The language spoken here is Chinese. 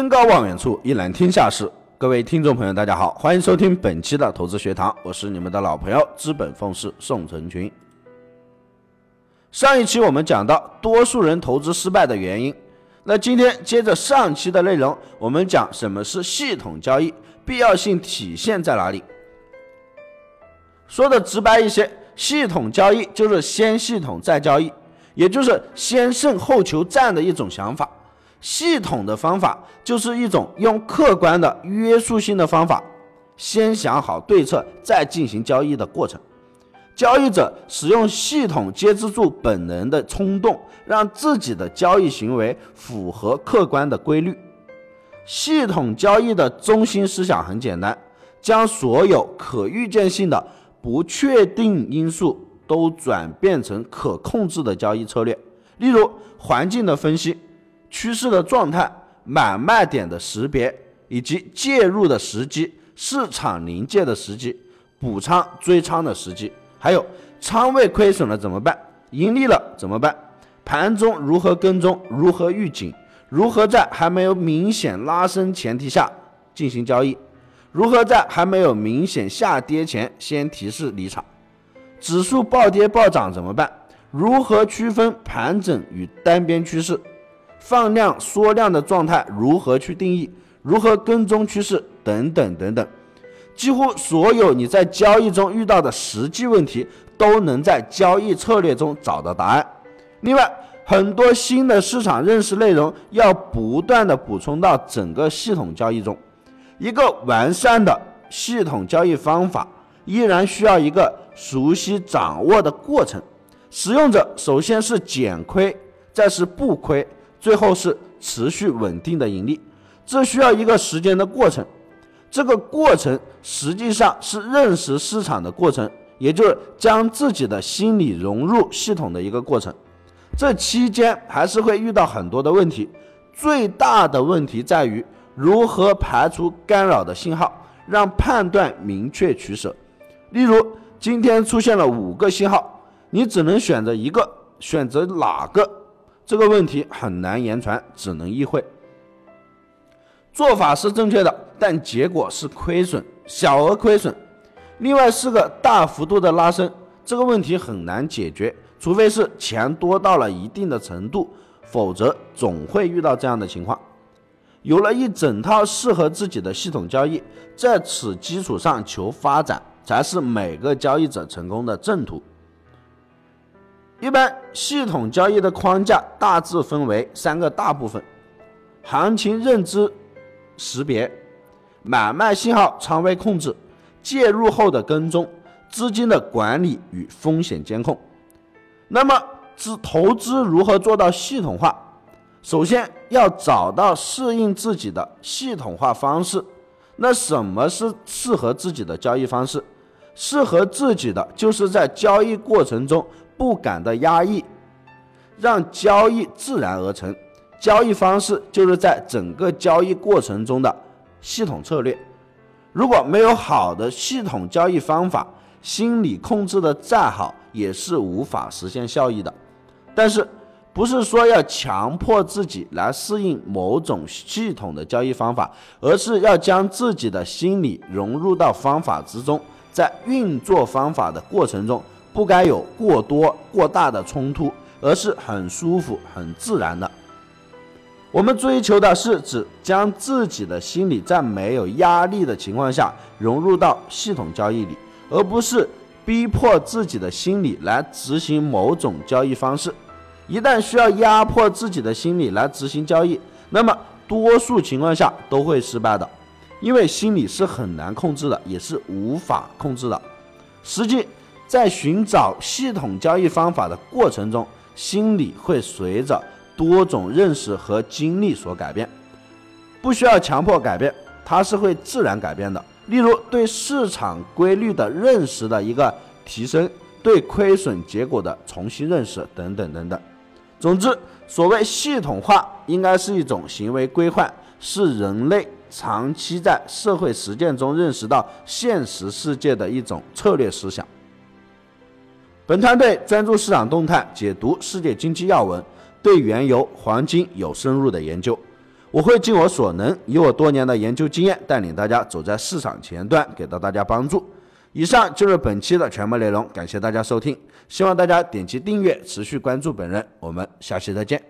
登高望远处，一览天下事。各位听众朋友，大家好，欢迎收听本期的投资学堂，我是你们的老朋友资本凤士宋成群。上一期我们讲到多数人投资失败的原因，那今天接着上期的内容，我们讲什么是系统交易，必要性体现在哪里？说的直白一些，系统交易就是先系统再交易，也就是先胜后求战的一种想法。系统的方法就是一种用客观的约束性的方法，先想好对策再进行交易的过程。交易者使用系统接制住本能的冲动，让自己的交易行为符合客观的规律。系统交易的中心思想很简单，将所有可预见性的不确定因素都转变成可控制的交易策略，例如环境的分析。趋势的状态、买卖点的识别以及介入的时机、市场临界的时机、补仓追仓的时机，还有仓位亏损了怎么办？盈利了怎么办？盘中如何跟踪？如何预警？如何在还没有明显拉升前提下进行交易？如何在还没有明显下跌前先提示离场？指数暴跌暴涨怎么办？如何区分盘整与单边趋势？放量缩量的状态如何去定义？如何跟踪趋势？等等等等，几乎所有你在交易中遇到的实际问题，都能在交易策略中找到答案。另外，很多新的市场认识内容要不断的补充到整个系统交易中。一个完善的系统交易方法，依然需要一个熟悉掌握的过程。使用者首先是减亏，再是不亏。最后是持续稳定的盈利，这需要一个时间的过程。这个过程实际上是认识市场的过程，也就是将自己的心理融入系统的一个过程。这期间还是会遇到很多的问题，最大的问题在于如何排除干扰的信号，让判断明确取舍。例如，今天出现了五个信号，你只能选择一个，选择哪个？这个问题很难言传，只能意会。做法是正确的，但结果是亏损，小额亏损。另外是个大幅度的拉升，这个问题很难解决，除非是钱多到了一定的程度，否则总会遇到这样的情况。有了一整套适合自己的系统交易，在此基础上求发展，才是每个交易者成功的正途。一般系统交易的框架大致分为三个大部分：行情认知、识别、买卖信号、仓位控制、介入后的跟踪、资金的管理与风险监控。那么，资投资如何做到系统化？首先要找到适应自己的系统化方式。那什么是适合自己的交易方式？适合自己的就是在交易过程中。不敢的压抑，让交易自然而成。交易方式就是在整个交易过程中的系统策略。如果没有好的系统交易方法，心理控制的再好，也是无法实现效益的。但是，不是说要强迫自己来适应某种系统的交易方法，而是要将自己的心理融入到方法之中，在运作方法的过程中。不该有过多过大的冲突，而是很舒服、很自然的。我们追求的是指将自己的心理在没有压力的情况下融入到系统交易里，而不是逼迫自己的心理来执行某种交易方式。一旦需要压迫自己的心理来执行交易，那么多数情况下都会失败的，因为心理是很难控制的，也是无法控制的。实际。在寻找系统交易方法的过程中，心理会随着多种认识和经历所改变，不需要强迫改变，它是会自然改变的。例如，对市场规律的认识的一个提升，对亏损结果的重新认识等等等等。总之，所谓系统化，应该是一种行为规范，是人类长期在社会实践中认识到现实世界的一种策略思想。本团队专注市场动态，解读世界经济要闻，对原油、黄金有深入的研究。我会尽我所能，以我多年的研究经验，带领大家走在市场前端，给到大家帮助。以上就是本期的全部内容，感谢大家收听，希望大家点击订阅，持续关注本人。我们下期再见。